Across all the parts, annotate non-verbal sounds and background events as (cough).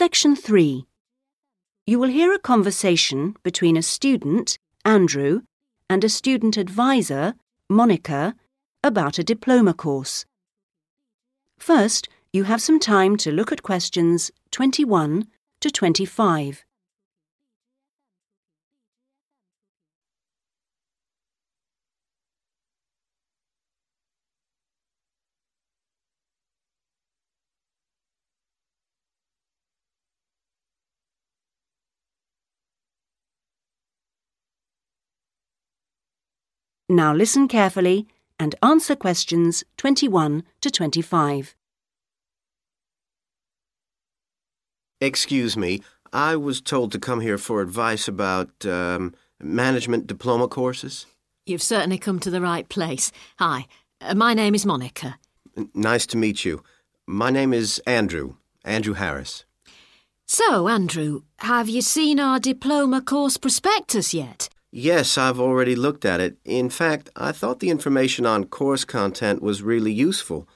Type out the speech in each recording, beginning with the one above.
Section 3. You will hear a conversation between a student, Andrew, and a student advisor, Monica, about a diploma course. First, you have some time to look at questions 21 to 25. Now listen carefully and answer questions 21 to 25. Excuse me, I was told to come here for advice about um, management diploma courses. You've certainly come to the right place. Hi, uh, my name is Monica. N- Nice to meet you. My name is Andrew, Andrew Harris. So, Andrew, have you seen our diploma course prospectus yet? Yes, I've already looked at it. In fact, I thought the information on course content was really useful.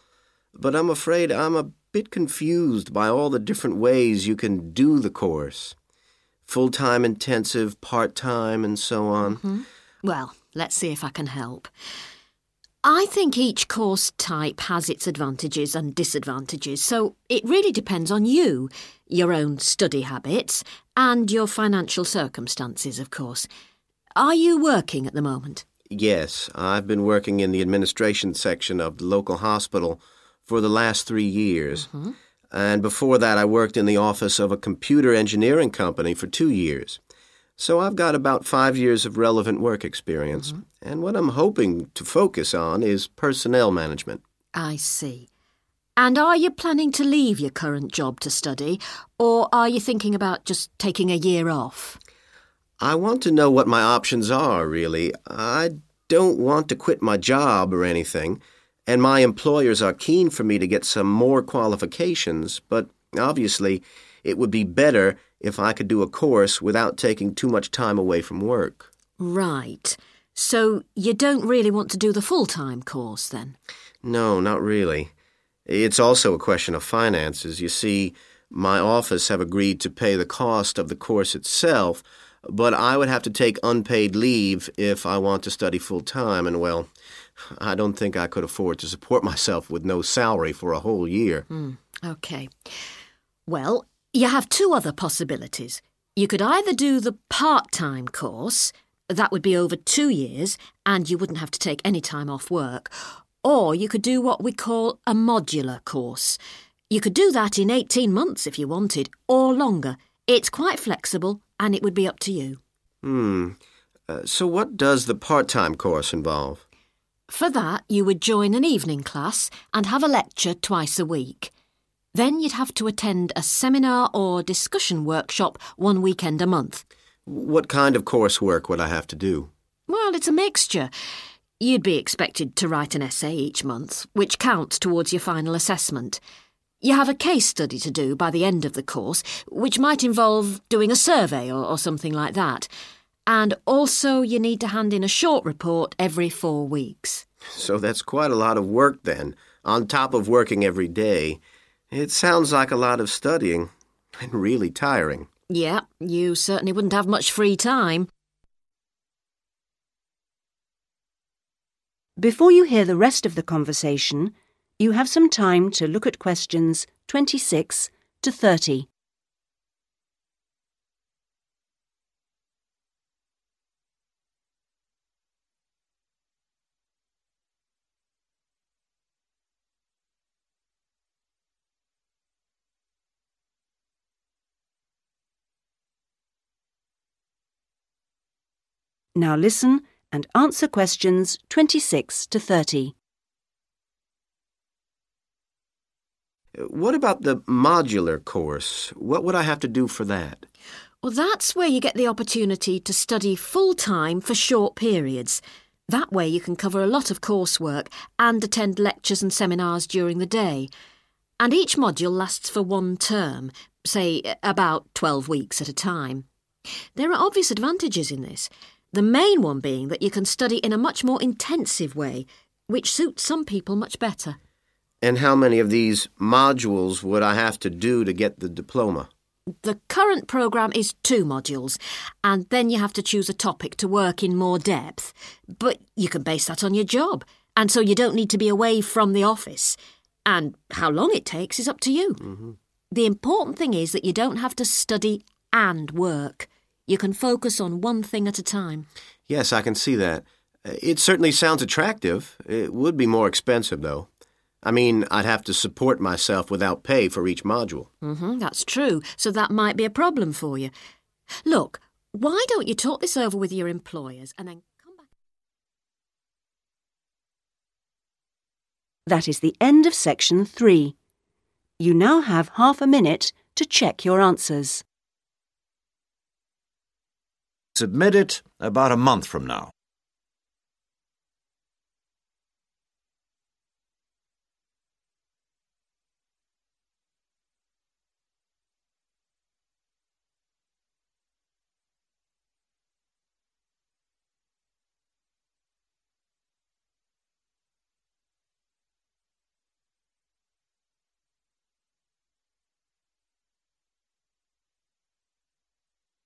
But I'm afraid I'm a bit confused by all the different ways you can do the course full time intensive, part time, and so on. Mm-hmm. Well, let's see if I can help. I think each course type has its advantages and disadvantages, so it really depends on you, your own study habits, and your financial circumstances, of course. Are you working at the moment? Yes, I've been working in the administration section of the local hospital for the last three years. Mm-hmm. And before that, I worked in the office of a computer engineering company for two years. So I've got about five years of relevant work experience. Mm-hmm. And what I'm hoping to focus on is personnel management. I see. And are you planning to leave your current job to study, or are you thinking about just taking a year off? I want to know what my options are, really. I don't want to quit my job or anything, and my employers are keen for me to get some more qualifications, but obviously it would be better if I could do a course without taking too much time away from work. Right. So you don't really want to do the full time course then? No, not really. It's also a question of finances. You see, my office have agreed to pay the cost of the course itself, but I would have to take unpaid leave if I want to study full time, and well, I don't think I could afford to support (laughs) myself with no salary for a whole year. Hmm, OK. Well, you have two other possibilities. You could either do the part time course, that would be over two years, and you wouldn't have to take any time off work, or you could do what we call a modular course. You could do that in 18 months if you wanted, or longer. It's quite flexible, and it would be up to you. Hmm. Uh, so, what does the part time course involve? For that, you would join an evening class and have a lecture twice a week. Then you'd have to attend a seminar or discussion workshop one weekend a month. What kind of coursework would I have to do? Well, it's a mixture. You'd be expected to write an essay each month, which counts towards your final assessment. You have a case study to do by the end of the course, which might involve doing a survey or, or something like that. And also, you need to hand in a short report every four weeks. So, that's quite a lot of work then, on top of working every day. It sounds like a lot of studying, (laughs) and really tiring. Yeah, you certainly wouldn't have much free time. Before you hear the rest of the conversation, you have some time to look at questions 26 to 30. Now listen and answer questions 26 to 30. What about the modular course? What would I have to do for that? Well, that's where you get the opportunity to study full time for short periods. That way, you can cover a lot of coursework and attend lectures and seminars during the day. And each module lasts for one term, say about 12 weeks at a time. There are obvious advantages in this. The main one being that you can study in a much more intensive way, which suits some people much better. And how many of these modules would I have to do to get the diploma? The current programme is two modules, and then you have to choose a topic to work in more depth. But you can base that on your job, and so you don't need to be away from the office. And how long it takes is up to you. Mm-hmm. The important thing is that you don't have to study and work. You can focus on one thing at a time. Yes, I can see that. It certainly sounds attractive. It would be more expensive, though. I mean, I'd have to support myself without pay for each module. hmm that's true. So that might be a problem for you. Look, why don't you talk this over with your employers and then come back? That is the end of section three. You now have half a minute to check your answers. Submit it about a month from now.